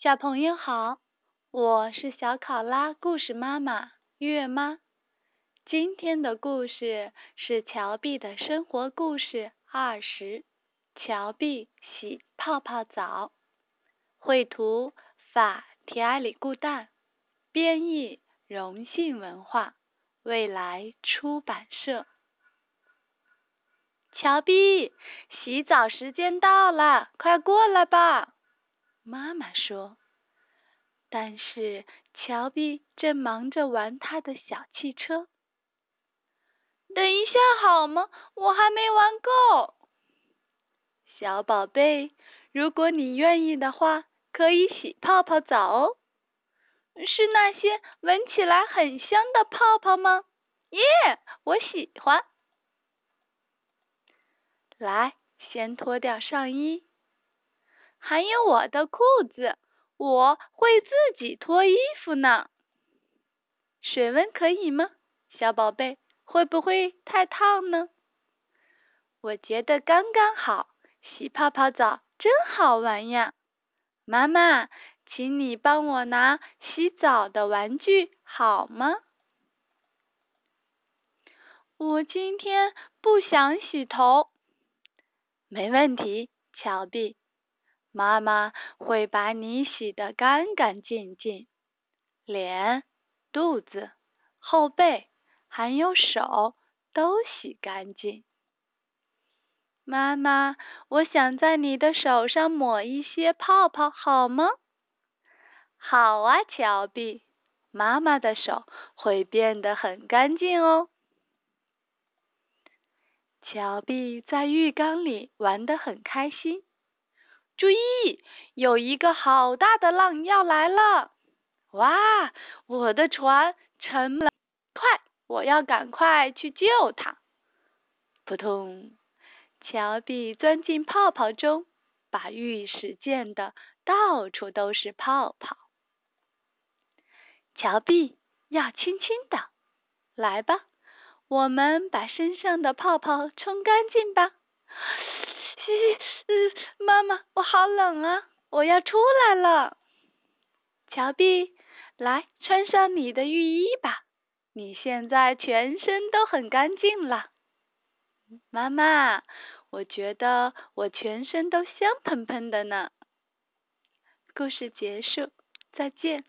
小朋友好，我是小考拉故事妈妈月妈。今天的故事是乔碧的生活故事二十。乔碧洗泡泡澡，绘图法提埃里固旦，编译荣幸文化，未来出版社。乔碧，洗澡时间到了，快过来吧。妈妈说：“但是乔碧正忙着玩他的小汽车。等一下好吗？我还没玩够。小宝贝，如果你愿意的话，可以洗泡泡澡哦。是那些闻起来很香的泡泡吗？耶，我喜欢。来，先脱掉上衣。”还有我的裤子，我会自己脱衣服呢。水温可以吗，小宝贝？会不会太烫呢？我觉得刚刚好，洗泡泡澡真好玩呀。妈妈，请你帮我拿洗澡的玩具好吗？我今天不想洗头。没问题，乔碧。妈妈会把你洗得干干净净，脸、肚子、后背还有手都洗干净。妈妈，我想在你的手上抹一些泡泡，好吗？好啊，乔碧，妈妈的手会变得很干净哦。乔碧在浴缸里玩得很开心。注意，有一个好大的浪要来了！哇，我的船沉了，快，我要赶快去救它！扑通，乔碧钻进泡泡中，把浴室溅得到处都是泡泡。乔碧要轻轻的，来吧，我们把身上的泡泡冲干净吧。嗯，妈妈，我好冷啊！我要出来了。乔碧，来穿上你的浴衣吧，你现在全身都很干净了。妈妈，我觉得我全身都香喷喷的呢。故事结束，再见。